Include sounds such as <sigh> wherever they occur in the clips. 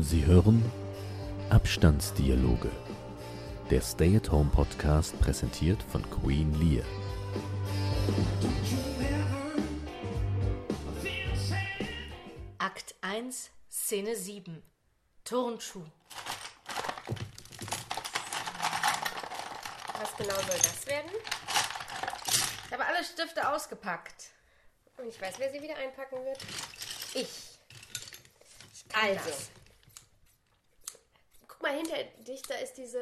Sie hören Abstandsdialoge. Der Stay-at-Home-Podcast präsentiert von Queen Lear. Akt 1, Szene 7. Turnschuh. Was genau soll das werden? Ich habe alle Stifte ausgepackt. Und ich weiß, wer sie wieder einpacken wird. Ich. Also. das. Mal, hinter dich, da ist diese.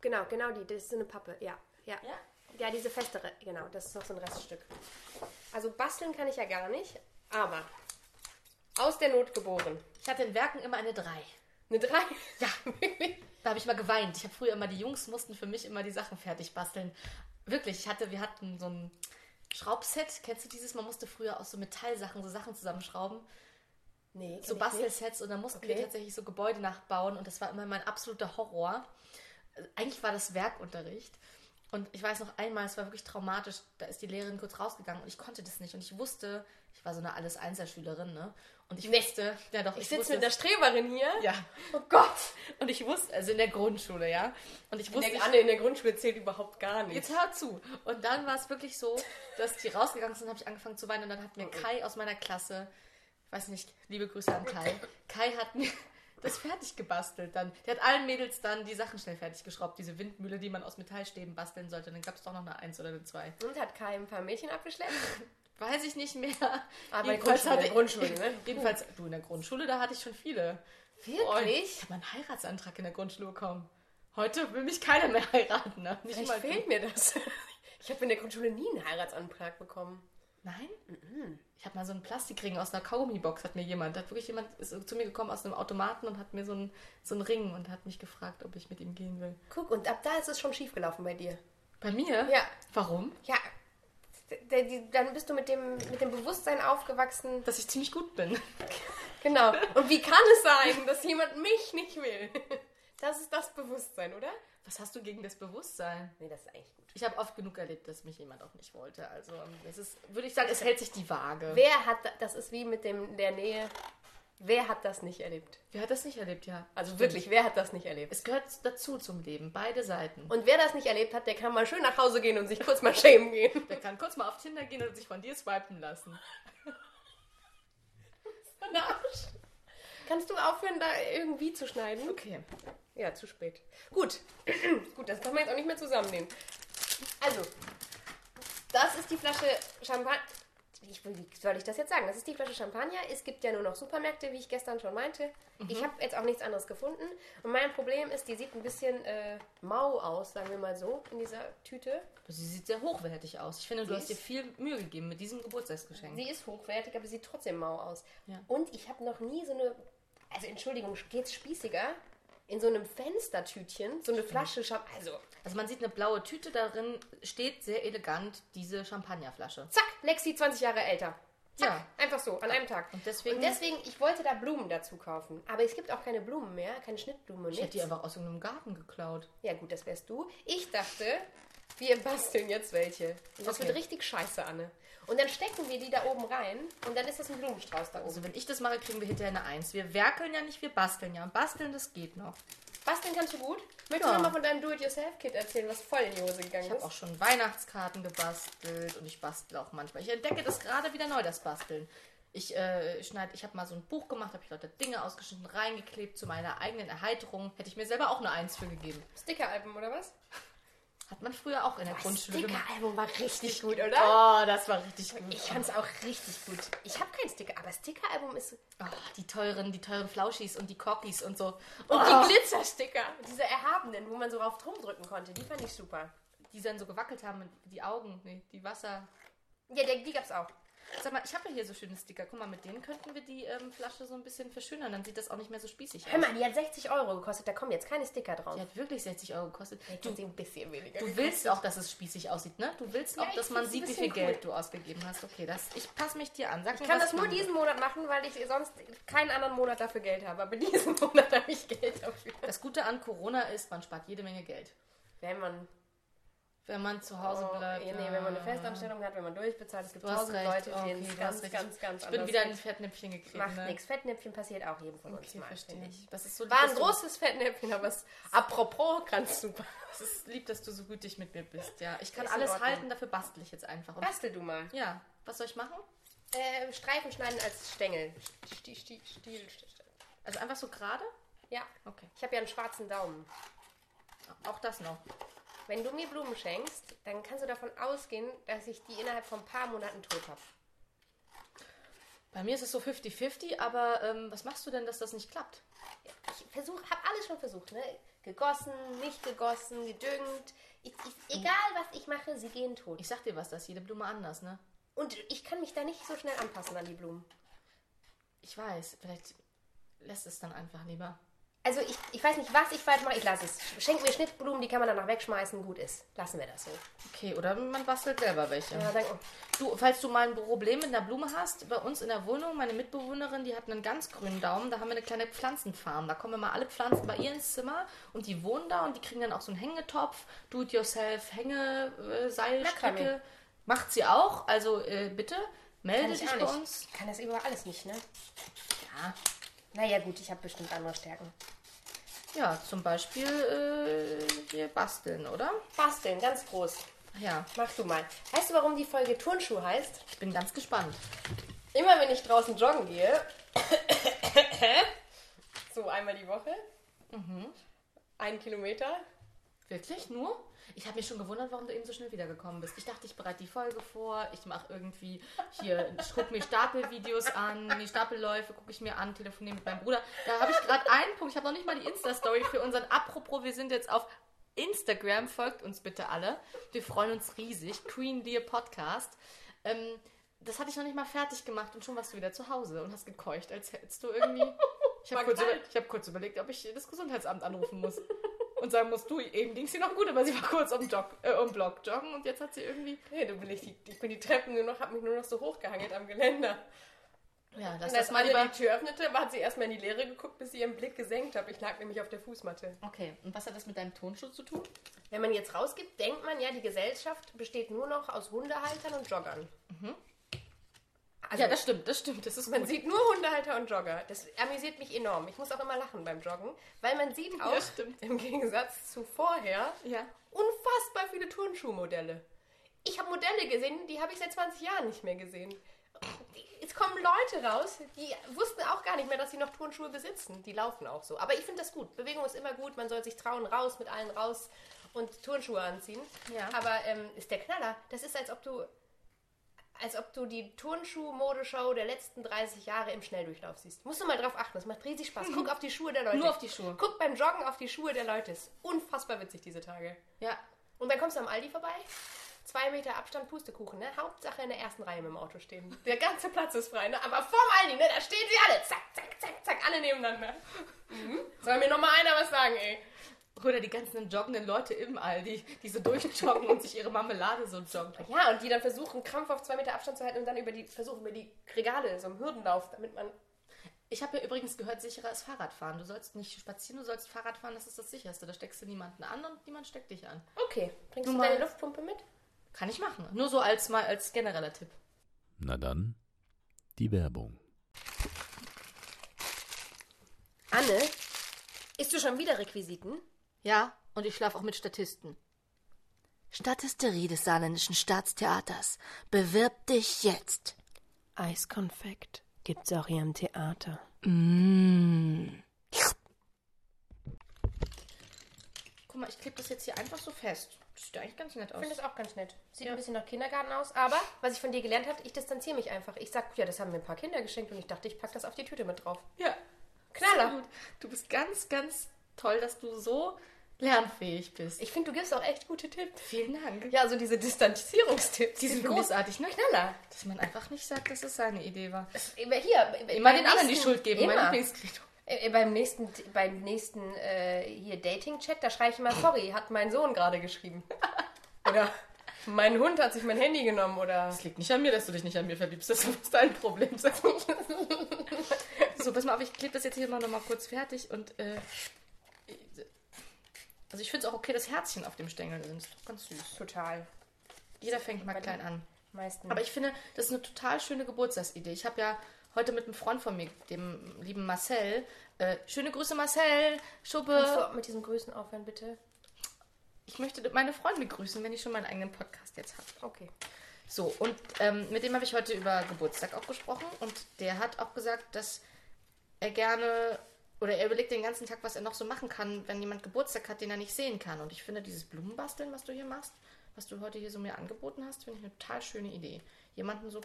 Genau, genau die. Das ist so eine Pappe. Ja, ja. Ja? Ja, diese festere. Genau, das ist noch so ein Reststück. Also basteln kann ich ja gar nicht, aber aus der Not geboren. Ich hatte in Werken immer eine 3. Eine 3? Ja, <laughs> da habe ich mal geweint. Ich habe früher immer, die Jungs mussten für mich immer die Sachen fertig basteln. Wirklich, ich hatte, wir hatten so ein Schraubset. Kennst du dieses? Man musste früher aus so Metallsachen so Sachen zusammenschrauben. Nee, so ich. Bastelsets und dann mussten wir Okay. tatsächlich so Gebäude nachbauen und das war immer mein absoluter Horror. Eigentlich war das Werkunterricht und ich weiß noch einmal, es war wirklich traumatisch, da ist die Lehrerin kurz rausgegangen und ich konnte das nicht und ich wusste, ich war so eine alles Einzelschülerin, ne? Und ich Nee. wusste, ja doch, Ich sitze wusste mit der Streberin hier. ja. Oh Gott! Und ich wusste, also in der Grundschule, ja. Und ich In wusste, der, ich, Anne in der Grundschule zählt überhaupt gar nicht. Jetzt hör zu. Und dann war es wirklich so, dass die rausgegangen sind, habe ich angefangen zu weinen und dann hat mir Kai aus meiner Klasse, ich weiß nicht, liebe Grüße an Kai, Kai hat mir <laughs> das fertig gebastelt dann. Der hat allen Mädels dann die Sachen schnell fertig geschraubt, diese Windmühle, die man aus Metallstäben basteln sollte. Und dann gab es doch noch eine Eins oder eine Zwei. Und hat Kai ein paar Mädchen abgeschleppt? <laughs> Weiß ich nicht mehr. Aber in Jedenfalls Grundschule, hatte- in Grundschule, ne? <laughs> Jedenfalls, du in der Grundschule, da hatte ich schon viele. Wirklich? Ich habe einen Heiratsantrag in der Grundschule bekommen. Heute will mich keiner mehr heiraten. Ne? Nicht Vielleicht fehlt mir das. Ich habe in der Grundschule nie einen Heiratsantrag bekommen. Nein? Ich habe mal so einen Plastikring aus einer Kaugummibox, hat mir jemand, hat wirklich jemand ist zu mir gekommen aus einem Automaten und hat mir so einen, so einen Ring und hat mich gefragt, ob ich mit ihm gehen will. Guck, und ab da ist es schon schief gelaufen bei dir. Bei mir? Ja. Warum? Ja, dann bist du mit dem, mit dem Bewusstsein aufgewachsen. Dass ich ziemlich gut bin. <laughs> Genau. Und wie kann es sein, dass jemand mich nicht will? <laughs> Das ist das Bewusstsein, oder? Was hast du gegen das Bewusstsein? Nee, das ist eigentlich gut. Ich habe oft genug erlebt, dass mich jemand auch nicht wollte. Also es ist, würde ich sagen, es hält sich die Waage. Wer hat, da- das ist wie mit dem, der Nähe, wer hat das nicht erlebt? Wer hat das nicht erlebt, ja? Also Stimmt. wirklich, wer hat das nicht erlebt? Es gehört dazu zum Leben, beide Seiten. Und wer das nicht erlebt hat, der kann mal schön nach Hause gehen und sich kurz mal schämen gehen. Der kann kurz mal auf Tinder gehen und sich von dir swipen lassen. <laughs> Ein Arsch. Kannst du aufhören, da irgendwie zu schneiden? Okay. Ja, zu spät. Gut. <clears throat> Gut, das kann man jetzt auch nicht mehr zusammennehmen. Also, das ist die Flasche Champagner. Ich, wie soll ich das jetzt sagen? Das ist die Flasche Champagner. Es gibt ja nur noch Supermärkte, wie ich gestern schon meinte. Ich habe jetzt auch nichts anderes gefunden. Und mein Problem ist, die sieht ein bisschen äh, mau aus, sagen wir mal so, in dieser Tüte. Sie sieht sehr hochwertig aus. Ich finde, du Sie hast dir viel Mühe gegeben mit diesem Geburtstagsgeschenk. Sie ist hochwertig, aber sie sieht trotzdem mau aus. Ja. Und ich habe noch nie so eine, also Entschuldigung, geht's spießiger? In so einem Fenstertütchen, so eine Flasche Champagner. Also, Also man sieht eine blaue Tüte, darin steht sehr elegant diese Champagnerflasche. zack, Lexi 20 Jahre älter. Zack, Ja. einfach so, an einem Tag. Und deswegen- und deswegen, ich wollte da Blumen dazu kaufen. Aber es gibt auch keine Blumen mehr, keine Schnittblumen. Ich hätte nichts. die einfach aus irgendeinem Garten geklaut. Ja gut, das wärst du. Ich dachte, wir basteln jetzt welche. Und das Okay. wird richtig scheiße, Anne. Und dann stecken wir die da oben rein und dann ist das ein Blumenstrauß da oben. Also wenn ich das mache, kriegen wir hinterher eine Eins. Wir werkeln ja nicht, wir basteln ja. Und basteln, das geht noch. Basteln kannst du gut? Möchtest Ja. du mal von deinem Do-it-yourself-Kit erzählen, was voll in die Hose gegangen Ich habe ist? auch schon Weihnachtskarten gebastelt und ich bastel auch manchmal. Ich entdecke das gerade wieder neu, das Basteln. Ich äh, schneid, ich habe mal so ein Buch gemacht, habe ich lauter Dinge ausgeschnitten, reingeklebt zu meiner eigenen Erheiterung. Hätte ich mir selber auch eine Eins für gegeben. Stickeralben oder was? Hat man früher auch in der Grundschule gemacht. Stickeralbum war richtig gut, oder? Oh, das war richtig gut. Ich fand's auch richtig gut. Ich habe kein Sticker, aber Stickeralbum ist... Oh, die teuren, die teuren Flauschis und die Corkis und so. Und oh, die Glitzersticker, diese erhabenen, wo man so drauf drumdrücken konnte, die fand ich super. die dann so gewackelt haben, die Augen, nee, die Wasser. Ja, die, die gab's auch. Sag mal, ich habe ja hier so schöne Sticker. Guck mal, mit denen könnten wir die ähm, Flasche so ein bisschen verschönern. Dann sieht das auch nicht mehr so spießig Hör aus. mal, die hat 60 Euro gekostet, da kommen jetzt keine Sticker drauf. Die hat wirklich 60 Euro gekostet. Du, sie ein bisschen weniger. Du willst auch, dass es spießig aussieht, ne? Du willst auch, Ja, dass man sieht, wie viel cool. Geld du ausgegeben hast. Okay, das, ich passe mich dir an. Sag mir, Ich kann was das nur diesen Monat machen, weil ich sonst keinen anderen Monat dafür Geld habe. Aber diesen <laughs> Monat habe ich Geld dafür. Das Gute an Corona ist, man spart jede Menge Geld. Wenn man Wenn man zu Hause Oh, bleibt. ja, nee, wenn man eine ja. Festanstellung hat, wenn man durchbezahlt, es gibt tausend. Leute, okay, denen es du ganz, ganz, ganz Ich bin wieder ein Fettnäpfchen getreten. Macht ne? nichts. Fettnäpfchen passiert auch jedem von uns Okay, mal, verstehe. ich. Das ist so War ein großes Fettnäpfchen, aber es, apropos, ganz super. Es ist lieb, dass du so gütig mit mir bist. Ja, ich kann Ist alles halten, dafür bastel ich jetzt einfach. Und Bastel du mal. ja, was soll ich machen? Äh, Streifen schneiden als Stängel. Sti- Sti- Stiel. Also einfach so gerade? Ja, Okay. ich habe ja einen schwarzen Daumen. Auch das noch. Wenn du mir Blumen schenkst, dann kannst du davon ausgehen, dass ich die innerhalb von ein paar Monaten tot habe. Bei mir ist es so 50-50, aber ähm, was machst du denn, dass das nicht klappt? Ich versuch, habe alles schon versucht, ne? Gegossen, nicht gegossen, gedüngt. Ich, ich, egal was ich mache, sie gehen tot. Ich sag dir was, da ist jede Blume anders, ne? Und ich kann mich da nicht so schnell anpassen an die Blumen. Ich weiß, vielleicht lässt es dann einfach lieber. Also ich, ich weiß nicht, was ich falsch mache, ich lasse es. Schenk mir Schnittblumen, die kann man danach wegschmeißen, gut ist. Lassen wir das so. Okay, oder man bastelt selber welche. Ja, dann, Du, falls du mal ein Problem mit einer Blume hast, bei uns in der Wohnung, meine Mitbewohnerin, die hat einen ganz grünen Daumen, da haben wir eine kleine Pflanzenfarm. Da kommen immer alle Pflanzen bei ihr ins Zimmer und die wohnen da und die kriegen dann auch so einen Hängetopf, do-it-yourself, Hänge, äh, Seilstricke. Makramee. Macht sie auch, also äh, bitte, melde dich bei uns. Ich kann das über alles nicht, ne? Ja. Naja gut, ich habe bestimmt andere Stärken. Ja, zum Beispiel äh, hier basteln, oder? Basteln, ganz groß. Ja, Mach du mal. Weißt du, warum die Folge Turnschuh heißt? ich bin ganz gespannt. Immer wenn ich draußen joggen gehe, <coughs> so einmal die Woche, ein Kilometer, Wirklich? Nur? Ich habe mich schon gewundert, warum du eben so schnell wiedergekommen bist. Ich dachte, ich bereite die Folge vor, ich mache irgendwie hier, ich gucke mir Stapelvideos an, die Stapelläufe gucke ich mir an, telefoniere mit meinem Bruder. Da habe ich gerade einen Punkt, ich habe noch nicht mal die Insta-Story für unseren Apropos, wir sind jetzt auf Instagram, folgt uns bitte alle. Wir freuen uns riesig. Queen Dear Podcast. Ähm, das hatte ich noch nicht mal fertig gemacht und schon warst du wieder zu Hause und hast gekeucht, als hättest du irgendwie. Ich habe kurz, über, ich hab kurz überlegt, ob ich das Gesundheitsamt anrufen muss. Und sagen musst du, eben ging sie noch gut, aber sie war kurz um, Jog, äh, um Block joggen und jetzt hat sie irgendwie. hey, du bin ich, die, ich bin die Treppen nur noch, habe mich nur noch so hochgehangelt am Geländer. Ja, lass Und als das mal lieber. die Tür öffnete, hat sie erstmal in die Leere geguckt, bis sie ihren Blick gesenkt hat. Ich lag nämlich auf der Fußmatte. Okay, und was hat das mit deinem Tonschutz zu tun? Wenn man jetzt rausgibt, denkt man ja, die Gesellschaft besteht nur noch aus Hundehaltern und Joggern. Also, ja, das stimmt, das stimmt. Das ist man gut. sieht nur Hundehalter und Jogger. Das amüsiert mich enorm. Ich muss auch immer lachen beim Joggen, weil man sieht auch stimmt. im Gegensatz zu vorher Ja. unfassbar viele Turnschuhmodelle. Ich habe Modelle gesehen, die habe ich seit 20 Jahren nicht mehr gesehen. Jetzt kommen Leute raus, die wussten auch gar nicht mehr, dass sie noch Turnschuhe besitzen. Die laufen auch so. Aber ich finde das gut. Bewegung ist immer gut. Man soll sich trauen, raus, mit allen raus und Turnschuhe anziehen. Ja. Aber ähm, ist der Knaller. Das ist, als ob du, als ob du die Turnschuh-Modeshow der letzten 30 Jahre im Schnelldurchlauf siehst. Musst du mal drauf achten. Das macht riesig Spaß. Guck <laughs> auf die Schuhe der Leute. Nur auf die Schuhe. Guck beim Joggen auf die Schuhe der Leute. Ist unfassbar witzig diese Tage. Ja. Und dann kommst du am Aldi vorbei. Zwei Meter Abstand, Pustekuchen, ne? Hauptsache in der ersten Reihe mit dem Auto stehen. Der ganze Platz ist frei, ne? Aber vorm Aldi, ne? Da stehen sie alle. Zack, zack, zack, zack, alle nebeneinander. Mhm. Soll mir noch mal einer was sagen, ey? Oder die ganzen joggenden Leute im Aldi, die so durchjoggen und sich ihre Marmelade so joggen. Ja, und die dann versuchen, Krampf auf zwei Meter Abstand zu halten und dann über die, versuchen über die Regale, so im Hürdenlauf, damit man... Ich habe ja übrigens gehört, sicherer ist Fahrradfahren. Du sollst nicht spazieren, du sollst Fahrrad fahren, das ist das sicherste. Da steckst du niemanden an und niemand steckt dich an. Okay, bringst Nun du deine Luftpumpe mit? Kann ich machen. Nur so als mal als genereller Tipp. Na dann, die Werbung. Anne, isst du schon wieder Requisiten? Ja, und ich schlafe auch mit Statisten. Statisterie des Saarländischen Staatstheaters. Bewirb dich jetzt. Eiskonfekt gibt's auch hier im Theater. Guck mal, ich klebe das jetzt hier einfach so fest. Das sieht eigentlich ganz nett Ich aus. finde das auch ganz nett. Sieht ein bisschen nach Kindergarten aus, aber was ich von dir gelernt habe, ich distanziere mich einfach. Ich sag, ja, das haben mir ein paar Kinder geschenkt und ich dachte, ich packe das auf die Tüte mit drauf. Ja. Knaller. Du bist ganz, ganz toll, dass du so lernfähig bist. Ich finde, du gibst auch echt gute Tipps. Vielen Dank. Ja, so diese Distanzierungstipps. Die sind großartig, ne? Knaller. Dass man einfach nicht sagt, dass es seine Idee war. Immer hier. Immer den anderen die nächsten- Schuld geben, mein Immer. Lieblingskredo. Äh, Beim nächsten, beim nächsten äh, hier Dating-Chat, da schreibe ich immer, sorry, hat mein Sohn gerade geschrieben. <laughs> Oder mein Hund hat sich mein Handy genommen oder. Das liegt nicht an mir, dass du dich nicht an mir verliebst. Das muss dein Problem sein. <laughs> so, pass mal auf, ich klebe das jetzt hier mal noch mal kurz fertig und äh, Also ich finde es auch okay, dass Herzchen auf dem Stängel sind. Ist doch ganz süß. Total. Jeder fängt mal klein an. Meisten. Aber ich finde, das ist eine total schöne Geburtstagsidee. Ich habe ja heute mit einem Freund von mir, dem lieben Marcel, äh, schöne Grüße Marcel, Schuppe. Kannst du mit diesem Grüßen aufhören, bitte? Ich möchte meine Freunde grüßen, wenn ich schon meinen eigenen Podcast jetzt habe. Okay. So, und ähm, mit dem habe ich heute über Geburtstag auch gesprochen und der hat auch gesagt, dass er gerne oder er überlegt den ganzen Tag, was er noch so machen kann, wenn jemand Geburtstag hat, den er nicht sehen kann. Und ich finde dieses Blumenbasteln, was du hier machst, was du heute hier so mir angeboten hast, finde ich eine total schöne Idee. Jemanden so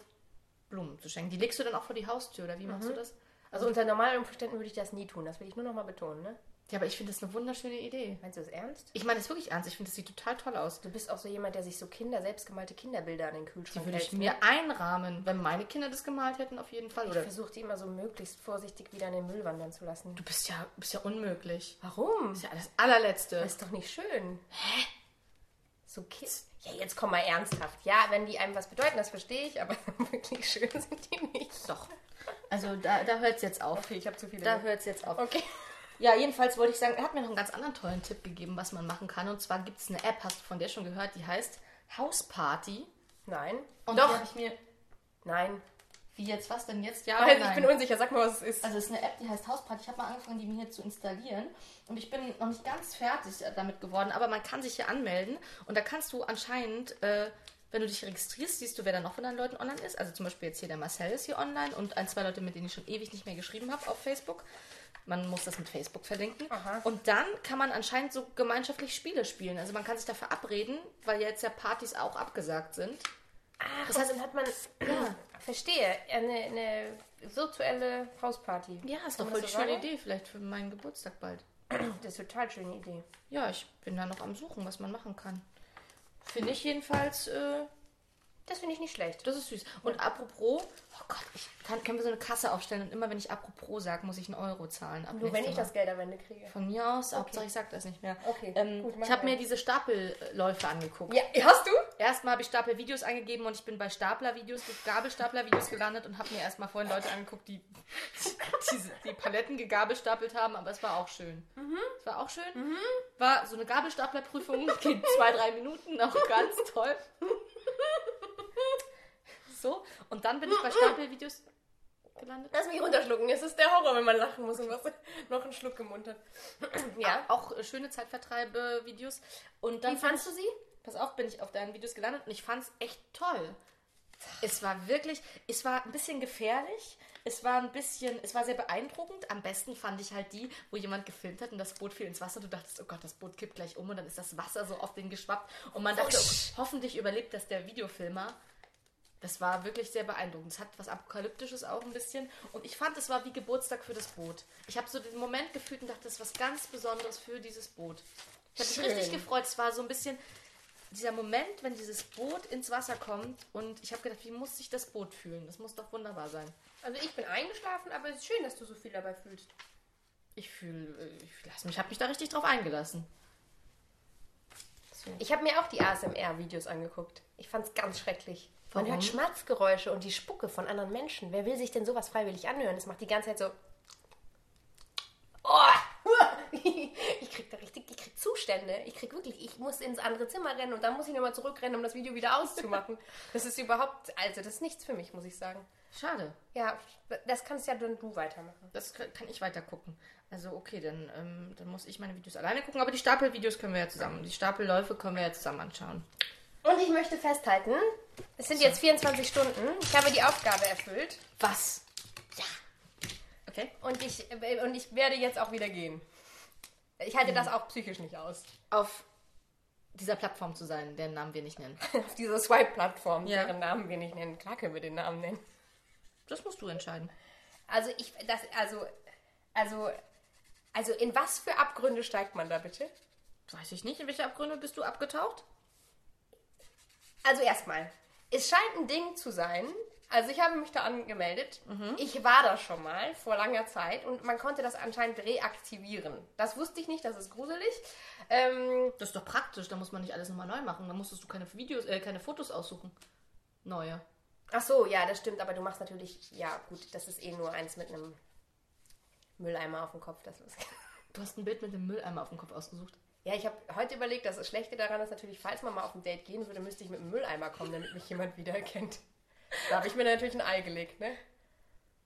Blumen zu schenken. Die legst du dann auch vor die Haustür oder wie machst du das? Also unter normalen Umständen würde ich das nie tun. Das will ich nur noch mal betonen, ne? Ja, aber ich finde das eine wunderschöne Idee. Meinst du das ernst? Ich meine das wirklich ernst. Ich finde, das sieht total toll aus. Du bist auch so jemand, der sich so Kinder, selbstgemalte Kinderbilder an den Die Kühlschrank würde ich hält. ne? mir einrahmen, wenn meine Kinder das gemalt hätten, auf jeden Fall. Ich versuche die immer so möglichst vorsichtig wieder in den Müll wandern zu lassen. du bist ja, bist ja unmöglich. Warum? Das ist ja das allerletzte. Das ist doch nicht schön. Hä? So Kids. Ja, jetzt komm mal ernsthaft. Ja, wenn die einem was bedeuten, das verstehe ich, aber <laughs> wirklich schön sind die nicht. Doch. Also da, da hört es jetzt auf. Okay, ich habe zu viele. Da hört es jetzt auf. okay. Ja, jedenfalls wollte ich sagen, er hat mir noch einen ganz anderen tollen Tipp gegeben, was man machen kann. Und zwar gibt es eine App, hast du von der schon gehört, die heißt House Party. Nein. Und Doch. habe ich mir. Nein. Wie jetzt was denn jetzt? Ja, Weil oder ich bin nein? unsicher. Sag mal, was es ist. Also es ist eine App, die heißt House Party. Ich habe mal angefangen, die mir hier zu installieren. Und ich bin noch nicht ganz fertig damit geworden, aber man kann sich hier anmelden. Und da kannst du anscheinend, äh, wenn du dich registrierst, siehst du, wer da noch von deinen Leuten online ist. Also zum Beispiel jetzt hier der Marcel ist hier online und ein, zwei Leute, mit denen ich schon ewig nicht mehr geschrieben habe auf Facebook. Man muss das mit Facebook verlinken. Aha. Und dann kann man anscheinend so gemeinschaftlich Spiele spielen. Also man kann sich da verabreden, weil jetzt ja Partys auch abgesagt sind. Ach, das heißt, dann hat man. Ja, <clears throat> verstehe. Eine, eine virtuelle Hausparty. Ja, ist doch voll die so schöne sagen? Idee, vielleicht für meinen Geburtstag bald. Das ist eine total schöne Idee. Ja, ich bin da noch am Suchen, was man machen kann. Finde ich jedenfalls, äh, Das finde ich nicht schlecht. das ist süß. Und apropos, oh Gott, ich kann, können wir so eine Kasse aufstellen und immer wenn ich apropos sage, muss ich einen Euro zahlen. Ab Nur wenn ich Mal. das Geld am Ende kriege. Von mir aus, Hauptsache ich sag das nicht mehr. Okay, Ähm, gut, ich habe mir diese Stapelläufe angeguckt. Ja, hast du? Erstmal habe ich Stapelvideos eingegeben und ich bin bei Staplervideos, Gabelstaplervideos gelandet und habe mir erstmal vorhin Leute angeguckt, die <laughs> diese, die Paletten gegabelstapelt haben, aber es war auch schön. Es war auch schön. War so eine Gabelstaplerprüfung, <laughs> geht zwei, drei Minuten, auch ganz toll. <laughs> So, und dann bin ich bei <laughs> Stapelvideos gelandet. Lass mich runterschlucken. Es ist der Horror, wenn man lachen muss und was <laughs> noch einen Schluck im Mund hat. <clears throat> ja. Auch äh, schöne Zeitvertreibe-Videos. Und dann Wie fandst du sie? Pass auf, bin ich auf deinen Videos gelandet und ich fand es echt toll. Es war wirklich, es war ein bisschen gefährlich, es war ein bisschen, es war sehr beeindruckend. Am besten fand ich halt die, wo jemand gefilmt hat und das Boot fiel ins Wasser. Du dachtest, oh Gott, das Boot kippt gleich um und dann ist das Wasser so auf den geschwappt. Und man dachte, oh, hoffentlich überlebt das der Videofilmer. Das war wirklich sehr beeindruckend. Es hat was Apokalyptisches auch ein bisschen. Und ich fand, es war wie Geburtstag für das Boot. Ich habe so den Moment gefühlt und dachte, das ist was ganz Besonderes für dieses Boot. Ich habe mich richtig gefreut. Es war so ein bisschen dieser Moment, wenn dieses Boot ins Wasser kommt. Und ich habe gedacht, wie muss sich das Boot fühlen? Das muss doch wunderbar sein. Also ich bin eingeschlafen, aber es ist schön, dass du so viel dabei fühlst. Ich fühle, ich lass mich, habe mich da richtig drauf eingelassen. Ich habe mir auch die ASMR-Videos angeguckt. Ich fand es ganz schrecklich. Man Warum? hört Schmatzgeräusche und die Spucke von anderen Menschen. Wer will sich denn sowas freiwillig anhören? Das macht die ganze Zeit so. Oh! <laughs> Ich krieg da richtig, ich krieg Zustände. Ich krieg wirklich, ich muss ins andere Zimmer rennen und dann muss ich nochmal zurückrennen, um das Video wieder auszumachen. Das ist überhaupt, also das ist nichts für mich, muss ich sagen. Schade. Ja, das kannst ja dann du weitermachen. Das kann kann ich weiter gucken. Also okay, dann, ähm, dann muss ich meine Videos alleine gucken. Aber die Stapelvideos können wir ja zusammen. Die Stapelläufe können wir ja zusammen anschauen. Und ich möchte festhalten, es sind jetzt 24 Stunden. Ich habe die Aufgabe erfüllt Was? Ja. Okay. und ich, und ich werde jetzt auch wieder gehen. Ich halte das auch psychisch nicht aus. Auf dieser Plattform zu sein, deren Namen wir nicht nennen. <laughs> Auf dieser Swipe-Plattform, Ja. deren Namen wir nicht nennen. Klar können wir den Namen nennen. Das musst du entscheiden. Also ich, das, also, also, also in was für Abgründe steigt man da bitte? Weiß ich nicht. In welche Abgründe bist du abgetaucht? Also erstmal, es scheint ein Ding zu sein. Also ich habe mich da angemeldet. Mhm. Ich war da schon mal vor langer Zeit und man konnte das anscheinend reaktivieren. Das wusste ich nicht, das ist gruselig. Ähm, Das ist doch praktisch. Da muss man nicht alles nochmal neu machen. Da musstest du keine Videos, äh, keine Fotos aussuchen. Neue. ach so, ja, das stimmt, aber du machst natürlich, ja gut, das ist eh nur eins mit einem Mülleimer auf dem Kopf. Das ist, Du hast ein Bild mit dem Mülleimer auf dem Kopf ausgesucht. Ja, ich habe heute überlegt, dass das Schlechte daran ist natürlich, falls man mal auf ein Date gehen würde, müsste ich mit einem Mülleimer kommen, damit mich jemand wiedererkennt. Da habe ich mir natürlich ein Ei gelegt, ne?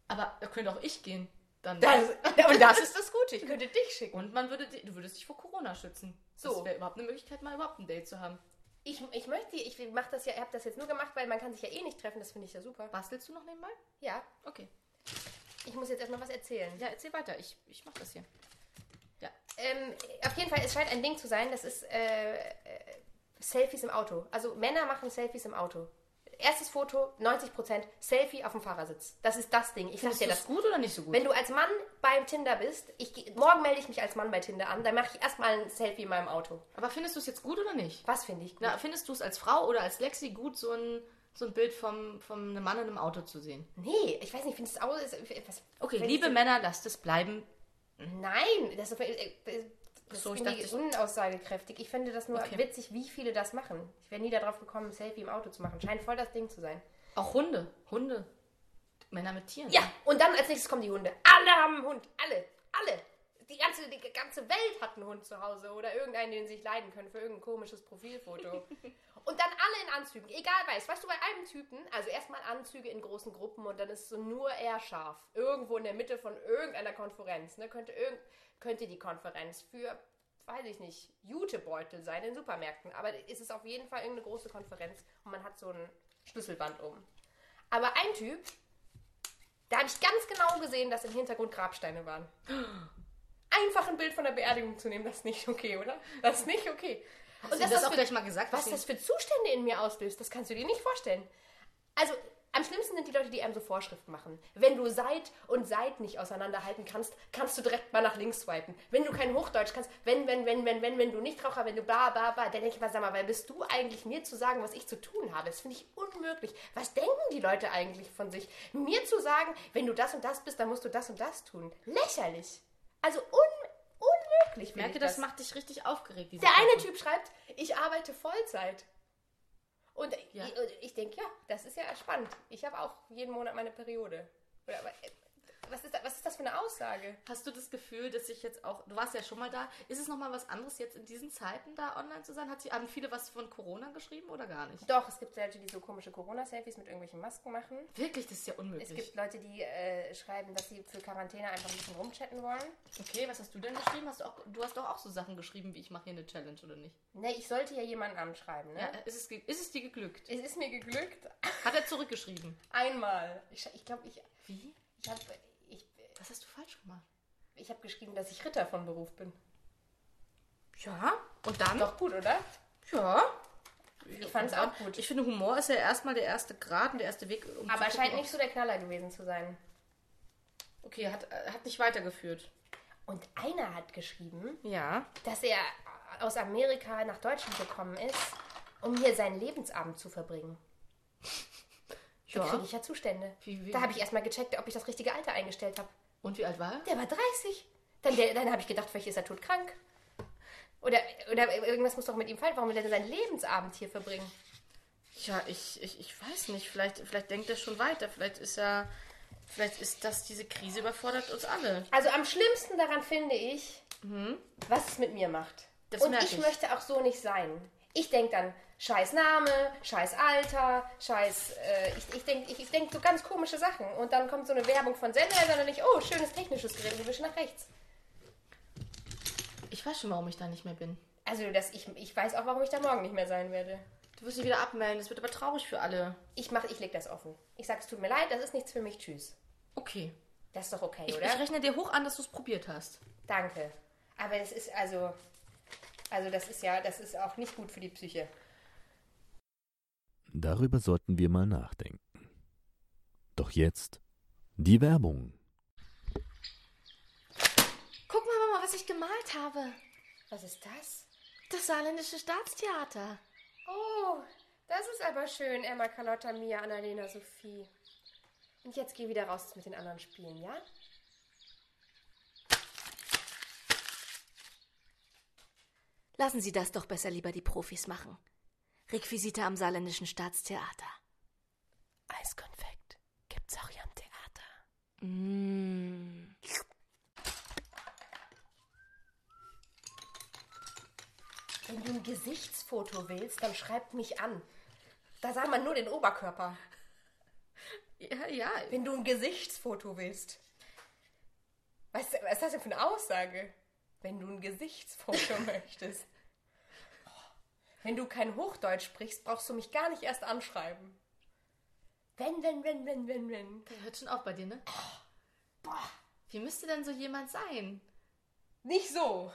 Aber da könnte auch ich gehen. Dann Das, <laughs> und das ist das Gute, ich könnte dich schicken. und man würde, du würdest dich vor Corona schützen. So. Das wäre überhaupt eine Möglichkeit, mal überhaupt ein Date zu haben. Ich, ich möchte, ich mach das ja, ich habe das jetzt nur gemacht, weil man kann sich ja eh nicht treffen, das finde ich ja super. Bastelst du noch nebenbei? Ja, Okay. ich muss jetzt erstmal was erzählen. Ja, erzähl weiter. Ich, ich mach das hier. Ähm, auf jeden Fall, es scheint ein Ding zu sein, das ist äh, äh, Selfies im Auto. Also Männer machen Selfies im Auto. Erstes Foto, 90%, Selfie auf dem Fahrersitz. Das ist das Ding. Ich sag dir das. gut oder nicht so gut? Wenn du als Mann beim Tinder bist, ich, morgen melde ich mich als Mann bei Tinder an, dann mache ich erstmal ein Selfie in meinem Auto. Aber findest du es jetzt gut oder nicht? Was finde ich gut? Na, findest du es als Frau oder als Lexi gut, so ein, so ein Bild vom, vom einem Mann in einem Auto zu sehen? Nee, ich weiß nicht, findest du auch. Ist, was, Okay, liebe Männer, lasst es bleiben. Nein, das ist, äh, das so, ist ich dachte, unaussagekräftig. Ich finde das nur Okay. witzig, wie viele das machen. Ich wäre nie darauf gekommen, ein Selfie im Auto zu machen. Scheint voll das Ding zu sein. Auch Hunde. Hunde. Männer mit Tieren. Ja, und dann als nächstes kommen die Hunde. Alle haben einen Hund. Alle. Alle. Die ganze, die ganze Welt hat einen Hund zu Hause oder irgendeinen, den sie sich leiden können für irgendein komisches Profilfoto. <laughs> und dann alle in Anzügen. Egal weiß. Weißt du, bei einem Typen, also erstmal Anzüge in großen Gruppen und dann ist so nur er scharf. Irgendwo in der Mitte von irgendeiner Konferenz. Ne? Könnte, irgend, könnte die Konferenz für, weiß ich nicht, Jutebeutel sein in Supermärkten. Aber es ist auf jeden Fall irgendeine große Konferenz und man hat so ein Schlüsselband um. Aber ein Typ, da habe ich ganz genau gesehen, dass im Hintergrund Grabsteine waren. <gasps> Einfach ein Bild von der Beerdigung zu nehmen, das ist nicht okay, oder? Das ist nicht okay. Hast du das auch für, gleich mal gesagt? was das für Zustände in mir auslöst, das kannst du dir nicht vorstellen. Also, am schlimmsten sind die Leute, die einem so Vorschriften machen. Wenn du Seit und Seit nicht auseinanderhalten kannst, kannst du direkt mal nach links swipen. Wenn du kein Hochdeutsch kannst, wenn, wenn, wenn, wenn, wenn, wenn du nicht Raucher, wenn du bla, bla, bla, dann denke ich mal, sag mal, weil bist du eigentlich mir zu sagen, was ich zu tun habe? Das finde ich unmöglich. Was denken die Leute eigentlich von sich? Mir zu sagen, wenn du das und das bist, dann musst du das und das tun. Lächerlich. Also unmöglich. Ich merke, ich das macht dich richtig aufgeregt. der eine Sachen. Typ schreibt, ich arbeite Vollzeit. Und Ja. ich, ich denke, ja, das ist ja spannend. Ich habe auch jeden Monat meine Periode. Oder, aber, äh, was, ist da, was ist das für eine Aussage? Hast du das Gefühl, dass ich jetzt auch, du warst ja schon mal da, ist es nochmal was anderes jetzt in diesen Zeiten da online zu sein? Hat sie, haben viele was von Corona geschrieben oder gar nicht? Doch, es gibt Leute, die so komische Corona-Selfies mit irgendwelchen Masken machen. Wirklich, das ist ja unmöglich. Es gibt Leute, die äh, schreiben, dass sie für Quarantäne einfach ein bisschen rumchatten wollen. okay, was hast du denn geschrieben? Hast du, auch, du hast doch auch so Sachen geschrieben, wie ich mache hier eine Challenge oder nicht? Ne, ich sollte ja jemanden anschreiben, ne? Ja, ist es, ist es dir geglückt? Es ist mir geglückt. Hat er zurückgeschrieben? Einmal. Ich, ich glaube, ich, Wie? ich habe Was hast du falsch gemacht? ich hab geschrieben, dass ich Ritter von Beruf bin. Ja, und dann? Doch gut, oder? Ja. Ich fand es auch gut. Ich finde, Humor ist ja erstmal der erste Grad und der erste Weg. Um Aber zu scheint nicht so der Knaller gewesen zu sein. Okay, hat, hat nicht weitergeführt. Und einer hat geschrieben, Ja. dass er aus Amerika nach Deutschland gekommen ist, um hier seinen Lebensabend zu verbringen. Da Ja. kriege ich ja Zustände. Wie- wie- da habe ich erstmal gecheckt, ob ich das richtige Alter eingestellt habe. Und wie alt war er? Der war 30. Dann, der- dann habe ich gedacht, vielleicht ist er todkrank. Oder, oder irgendwas muss doch mit ihm falsch. Warum will er denn seinen Lebensabend hier verbringen? Ja, ich, ich, ich weiß nicht. Vielleicht, vielleicht denkt er schon weiter. Vielleicht ist er. Vielleicht ist das, diese Krise überfordert uns alle. Also am schlimmsten daran finde ich, was es mit mir macht. Mhm. Das Und ich, ich. möchte auch so nicht sein. Ich denke dann, scheiß Name, scheiß Alter, scheiß, äh, ich, ich denke ich, ich denk so ganz komische Sachen. Und dann kommt so eine Werbung von Sennheiser und ich, oh, schönes technisches Gerät, wir wischen nach rechts. Ich weiß schon, warum ich da nicht mehr bin. Also das, ich, ich weiß auch, warum ich da morgen nicht mehr sein werde. Du wirst dich wieder abmelden. Das wird aber traurig für alle. Ich mach, ich leg das offen. Ich sag, es tut mir leid, das ist nichts für mich, tschüss. Okay. Das ist doch okay, Ich, oder? ich rechne dir hoch an, dass du es probiert hast. Danke. Aber das ist also, also das ist ja, das ist auch nicht gut für die Psyche. Darüber sollten wir mal nachdenken. Doch jetzt die Werbung. Guck mal, Mama, was ich gemalt habe. Was ist das? Das Saarländische Staatstheater. Oh, das ist aber schön, Emma, Carlotta, Mia, Annalena, Sophie. Und jetzt geh wieder raus mit den anderen Spielen, ja? Lassen Sie das doch besser lieber die Profis machen. Requisite am Saarländischen Staatstheater. Eiskonfekt gibt's auch hier am Theater. Mm. Wenn du ein Gesichtsfoto willst, dann schreib mich an. Da sah man nur den Oberkörper. Ja, ja. Wenn du ein Gesichtsfoto willst. Was, was ist das denn für eine Aussage? Wenn du ein Gesichtsfoto <laughs> möchtest. Wenn du kein Hochdeutsch sprichst, brauchst du mich gar nicht erst anschreiben. Wenn, wenn, wenn, wenn, wenn, wenn. Der hört schon auf bei dir, ne? Wie müsste denn so jemand sein? Nicht so.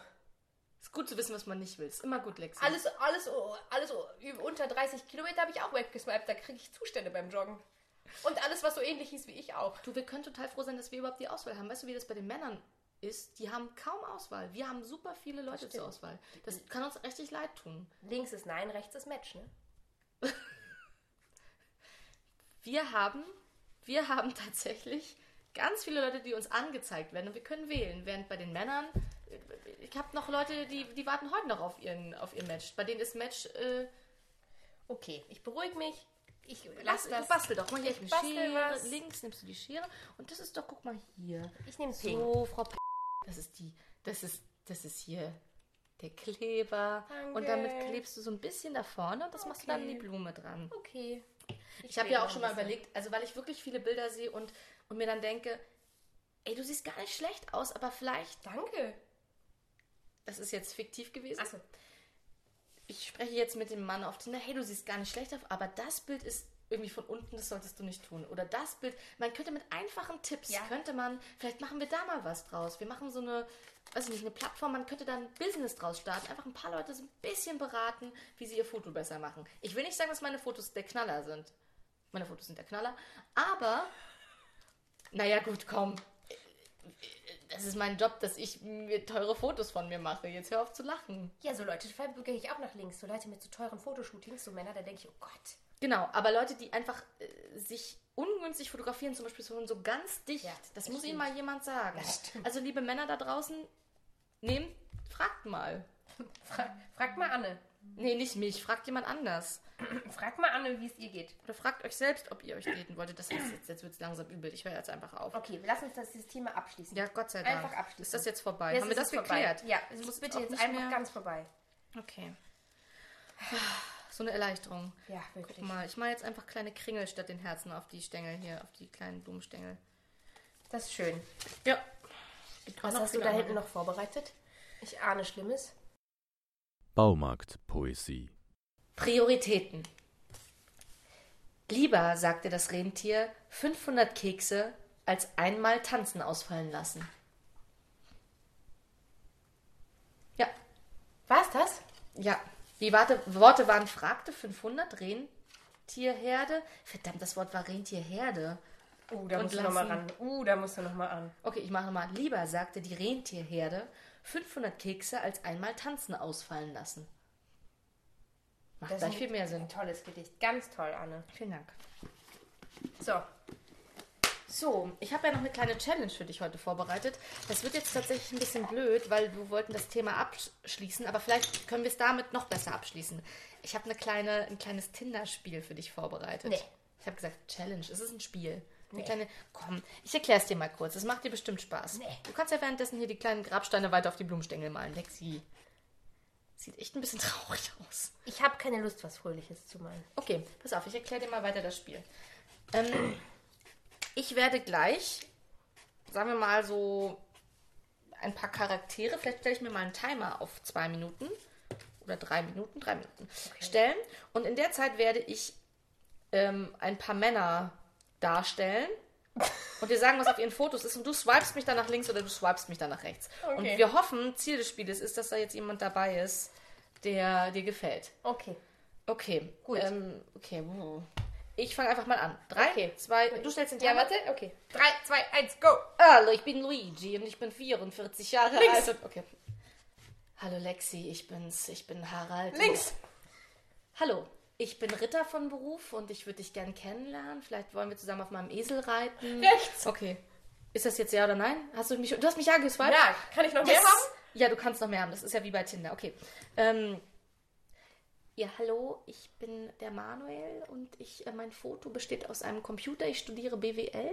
Ist gut zu wissen, was man nicht will. Ist immer gut, Lexi. Alles, alles, alles unter 30 Kilometer habe ich auch weggeswiped. Da kriege ich Zustände beim Joggen. Und alles, was so ähnlich ist wie ich auch. Du, wir können total froh sein, dass wir überhaupt die Auswahl haben. Weißt du, wie das bei den Männern ist? Die haben kaum Auswahl. Wir haben super viele Leute zur. Auswahl. Das kann uns richtig leid tun. Links ist Nein, rechts ist Match, ne? <laughs> Wir haben, wir haben tatsächlich ganz viele Leute, die uns angezeigt werden und wir können wählen. Während bei den Männern, ich habe noch Leute, die, die warten heute noch auf ihren, auf ihr Match. Bei denen ist Match, äh, Okay, ich beruhige mich. Ich lass lasse das. das. Bastel doch. Mal hier Ich eine bastel Schere. was. Links nimmst du die Schere und das ist doch, guck mal hier. Ich nehme Pink. So, Frau P das ist die, das ist, das ist hier der Kleber. Danke. Und damit klebst du so ein bisschen da vorne und das machst du dann in die Okay. Blume dran. Okay. Ich habe ja auch schon mal überlegt, also weil ich wirklich viele Bilder sehe und, und mir dann denke, ey, du siehst gar nicht schlecht aus, aber vielleicht, Danke. das ist jetzt fiktiv gewesen. Achso. Ich spreche jetzt mit dem Mann auf Tinder, hey, du siehst gar nicht schlecht aus, aber das Bild ist irgendwie von unten, das solltest du nicht tun. Oder das Bild, man könnte mit einfachen Tipps, Ja. könnte man, vielleicht machen wir da mal was draus. Wir machen so eine, weiß ich nicht, eine Plattform, man könnte da ein Business draus starten, einfach ein paar Leute so ein bisschen beraten, wie sie ihr Foto besser machen. Ich will nicht sagen, dass meine Fotos der Knaller sind. Meine Fotos sind der Knaller, aber, naja, gut, komm. Das ist mein Job, dass ich mir teure Fotos von mir mache. Jetzt hör auf zu lachen. Ja, so Leute gehe ich auch nach links. So Leute mit so teuren Fotoshootings, so Männer, da denke ich, oh Gott. Genau, aber Leute, die einfach äh, sich ungünstig fotografieren, zum Beispiel so, ganz dicht, Ja, das, das muss stimmt. Ihnen mal jemand sagen. Das. Also liebe Männer da draußen, nehmt, fragt mal. <laughs> Fra fragt mal Anne. Nee, nicht mich, fragt jemand anders. <clears throat> Fragt mal Anne, wie es ihr geht. Oder fragt euch selbst, ob ihr euch daten wolltet. Das ist jetzt, jetzt wird es langsam übel. Ich höre jetzt einfach auf. Okay, lass uns das, dieses Thema abschließen. Ja, Gott sei Dank. Einfach abschließen. Ist das jetzt vorbei? Jetzt Haben wir das vorbei. geklärt? Ja, es muss bitte jetzt einfach mehr- ganz vorbei. Okay. <sighs> So eine Erleichterung. Ja, wirklich. Guck mal, ich mache jetzt einfach kleine Kringel statt den Herzen auf die Stängel hier, auf die kleinen Blumenstängel. Das ist schön. Ja. Was hast du da hinten noch vorbereitet? Ich ahne Schlimmes. Baumarktpoesie. Prioritäten. Lieber, sagte das Rentier, 500 Kekse als einmal tanzen ausfallen lassen. Ja, War's das? ja. Die Warte, Worte waren fragte 500 Rentierherde. Verdammt, das Wort war Rentierherde. Uh, da musst du noch mal lassen. ran. Uh, da musst du noch mal an. Okay, ich mache mal. Lieber, sagte die Rentierherde, 500 Kekse als einmal tanzen ausfallen lassen. Macht Das gleich ist viel mehr Sinn. Ein tolles Gedicht. Ganz toll, Anne. Vielen Dank. So, So, ich habe ja noch eine kleine Challenge für dich heute vorbereitet. Das wird jetzt tatsächlich ein bisschen blöd, weil wir wollten das Thema abschließen, aber vielleicht können wir es damit noch besser abschließen. Ich habe eine kleine, ein kleines Tinder-Spiel für dich vorbereitet. Nee. Ich habe gesagt, Challenge, es ist ein Spiel. Eine Nee. kleine, komm, ich erkläre es dir mal kurz. Es macht dir bestimmt Spaß. Nee. Du kannst ja währenddessen hier die kleinen Grabsteine weiter auf die Blumenstängel malen. Lexi. Sieht echt ein bisschen <laughs> traurig aus. ich habe keine Lust, was Fröhliches zu malen. Okay, pass auf, ich erkläre dir mal weiter das Spiel. Ähm, ich werde gleich, sagen wir mal so, ein paar Charaktere, vielleicht stelle ich mir mal einen Timer auf zwei Minuten oder drei Minuten, drei Minuten stellen. Und in der Zeit werde ich ähm, ein paar Männer darstellen <laughs> und dir sagen, was auf ihren Fotos ist. Und du swipest mich dann nach links oder du swipest mich dann nach rechts. Und Okay. wir hoffen, Ziel des Spieles ist, dass da jetzt jemand dabei ist, der dir gefällt. Okay. Okay, Gut. Ähm, okay, uh. Ich fange einfach mal an. Drei, Okay. zwei, du stellst den Ja, Timer. warte. Okay. 3, 2, 1, go. Hallo, ich bin Luigi und ich bin 44 Jahre Links. alt. Okay. Hallo Lexi, ich bin's, ich bin Harald. Links. Hallo, ich bin Ritter von Beruf und ich würde dich gern kennenlernen. Vielleicht wollen wir zusammen auf meinem Esel reiten. Rechts. Okay. Ist das jetzt ja oder nein? Hast du mich, du hast mich ja geswiped? Ja, kann ich noch mehr Yes. haben? Ja, du kannst noch mehr haben. Das ist ja wie bei Tinder. Okay. Ähm, ja, hallo, ich bin der Manuel und ich, äh, mein Foto besteht aus einem Computer. Ich studiere BWL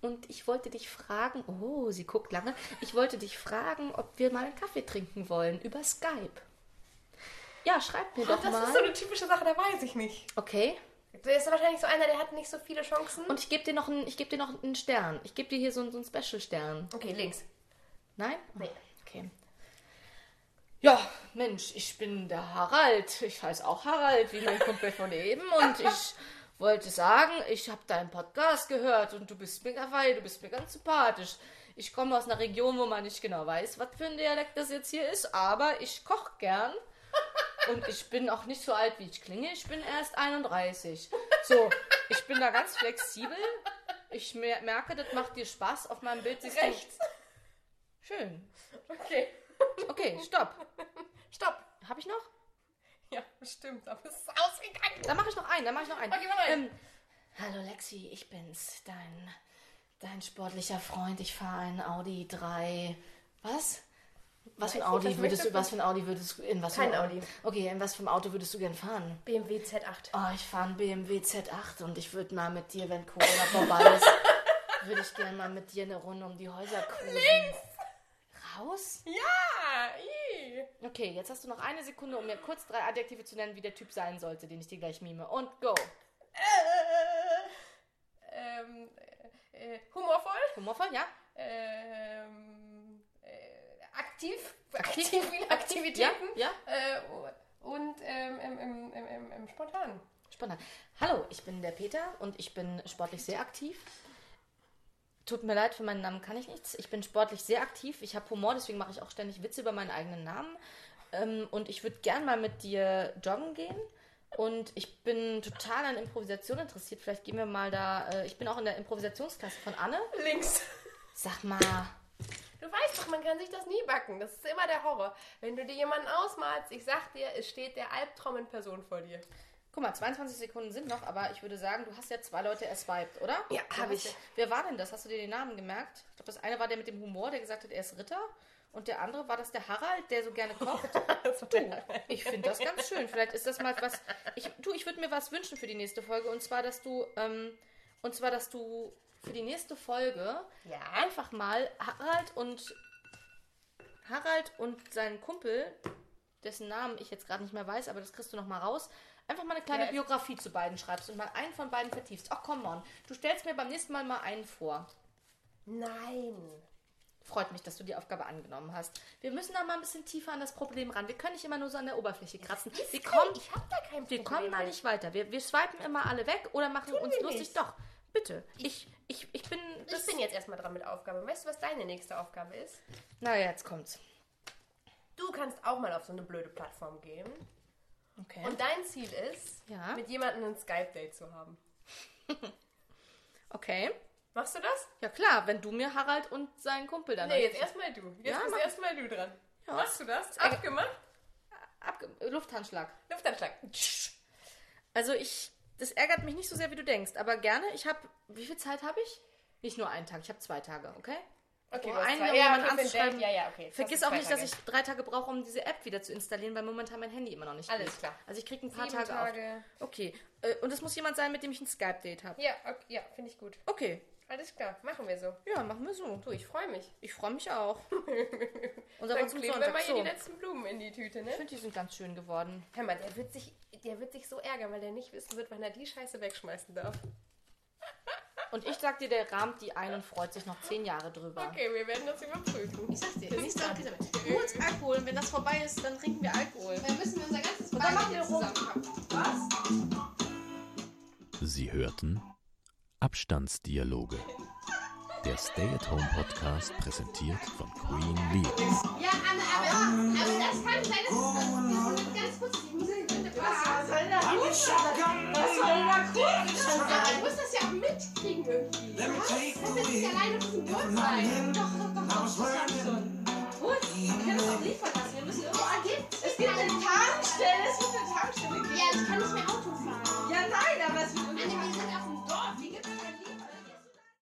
und ich wollte dich fragen, oh, sie guckt lange. Ich wollte dich fragen, ob wir mal einen Kaffee trinken wollen über Skype. Ja, schreib mir doch das mal. ist so eine typische Sache, da weiß ich nicht. okay. Der ist wahrscheinlich so einer, der hat nicht so viele Chancen. Und ich gebe dir noch einen, ich gebe dir noch einen Stern. Ich gebe dir hier so, einen- so einen Special-Stern. okay, links. Nein? Nee. Okay. Ja, Mensch, ich bin der Harald. Ich heiße auch Harald, wie mein Kumpel von eben. Und ich <laughs> wollte sagen, ich habe deinen Podcast gehört und du bist mega fein, du bist mir ganz sympathisch. Ich komme aus einer Region, wo man nicht genau weiß, was für ein Dialekt das jetzt hier ist, aber ich koche gern. <laughs> Und ich bin auch nicht so alt, wie ich klinge. Ich bin erst 31. So, ich bin da ganz flexibel. Ich mer- merke, das macht dir Spaß. Auf meinem Bild siehst Rechts. du... Schön. Okay. Okay, stopp. Stopp. Habe ich noch? Ja, bestimmt, aber es ist ausgegangen. Dann mache ich noch einen, dann mache ich noch einen. Okay, mach einen. Ähm, Hallo Lexi, ich bin's, dein, dein sportlicher Freund. Ich fahre einen Audi 3. Was? Was für ein nicht, Audi würdest du, was für ein Audi würdest du, in was für Kein ein Audi. Okay, in was für ein Auto würdest du gern fahren? BMW Z8. Oh, ich fahre einen BMW Z8 und ich würde mal mit dir, wenn Corona vorbei ist, <laughs> würde ich gerne mal mit dir eine Runde um die Häuser cruisen. Raus? Ja! Okay, jetzt hast du noch eine Sekunde, um mir kurz drei Adjektive zu nennen, wie der Typ sein sollte, den ich dir gleich mime. Und go. Äh, ähm, äh, humorvoll. Humorvoll, ja? Ähm, äh, aktiv. Aktiv? Viele Aktivitäten. Ja, Äh, und ähm, ähm, ähm, ähm, spontan. Spontan. Hallo, ich bin der Peter und ich bin sportlich sehr aktiv. Tut mir leid, für meinen Namen kann ich nichts. Ich bin sportlich sehr aktiv. Ich habe Humor, deswegen mache ich auch ständig Witze über meinen eigenen Namen. Ähm, und ich würde gern mal mit dir joggen gehen. Und ich bin total an Improvisation interessiert. Vielleicht gehen wir mal da. Äh, ich bin auch in der Improvisationsklasse von Anne. Links. Sag mal, Du weißt doch, man kann sich das nie backen. Das ist immer der Horror. Wenn du dir jemanden ausmalst, ich sag dir, es steht der Albtraum in Person vor dir. Guck mal, 22 Sekunden sind noch, aber ich würde sagen, du hast ja zwei Leute erswiped, oder? Ja, Du hab hast ich. Ja, wer war denn das? Hast du dir den Namen gemerkt? Ich glaube, das eine war der mit dem Humor, der gesagt hat, er ist Ritter. Und der andere war das der Harald, der so gerne kocht. <laughs> du, ich finde das ganz schön. Vielleicht ist das mal was. Ich, du, ich würde mir was wünschen für die nächste Folge. Und zwar, dass du, ähm, und zwar, dass du für die nächste Folge Ja. einfach mal Harald und Harald und seinen Kumpel, dessen Namen ich jetzt gerade nicht mehr weiß, aber das kriegst du noch mal raus, einfach mal eine kleine Ja. Biografie zu beiden schreibst und mal einen von beiden vertiefst. Ach, come on. Du stellst mir beim nächsten Mal mal einen vor. Nein. Freut mich, dass du die Aufgabe angenommen hast. Wir müssen da mal ein bisschen tiefer an das Problem ran. Wir können nicht immer nur so an der Oberfläche kratzen. Wir kommen, ich hab da kein wir Problem. kommen da nicht weiter. Wir, wir swipen immer alle weg oder machen uns wir lustig. nicht. Doch, bitte. Ich, ich, ich bin. Ich bin jetzt erstmal dran mit Aufgabe. Weißt du, was deine nächste Aufgabe ist? Na ja, jetzt kommt's. Du kannst auch mal auf so eine blöde Plattform gehen. Okay. Und dein Ziel ist, Ja. mit jemandem ein Skype-Date zu haben. <laughs> okay. Machst du das? Ja klar, wenn du mir Harald und seinen Kumpel dann Nee, jetzt erstmal du. Jetzt Ja, bist erstmal du dran. Ja. Machst du das? Abgemacht? Abge Lufthandschlag. Luftanschlag. Also ich, das ärgert mich nicht so sehr, wie du denkst, aber gerne. Ich habe, wie viel Zeit habe ich? Nicht nur einen Tag, ich habe zwei Tage, okay? Okay, Oh, einen, um ja, jemanden anzuschreiben. Ja, ja, okay. Vergiss auch nicht, zwei dass ich Tage. drei Tage brauche, um diese App wieder zu installieren, weil momentan mein Handy immer noch nicht Alles geht. klar. Also ich kriege ein paar Sieben Tage, Tage. auf. Okay. Äh, Und es muss jemand sein, mit dem ich ein Skype-Date habe. Ja, okay, ja finde ich gut. Okay. Alles klar, machen wir so. Ja, machen wir so. Du, ich freue mich. Ich freue mich auch. <laughs> Unser Dann kleben wir mal hier So. die letzten Blumen in die Tüte, ne? Ich finde, die sind ganz schön geworden. Hör mal, der wird, sich, der wird sich so ärgern, weil der nicht wissen wird, wann er die Scheiße wegschmeißen darf. Und ich sag dir, der rahmt die ein und freut sich noch zehn Jahre drüber. Okay, wir werden das überprüfen. Ich sag's dir, dieser Hol uns Alkohol und wenn das vorbei ist, dann trinken wir Alkohol. Dann müssen wir unser ganzes Und dann machen wir rum. zusammen. Sie hörten Abstandsdialoge. Der Stay-at-Home-Podcast präsentiert von Queen Lee. Ja, Anne, aber, aber das kann sein, dass es ganz kurz, ja nicht was soll da? Was soll da kurz? Aber ich irgendwie. Ne? Nicht alleine auf dem Boot sein? Doch, doch, doch, doch, schon. Gut, wir können es auch liefern lassen. Wir müssen irgendwo angehen. Es gibt eine Tankstelle, es wird eine Tankstelle geben. Ja, ich kann nicht mehr Auto fahren. Ja, nein, aber es wird irgendwie...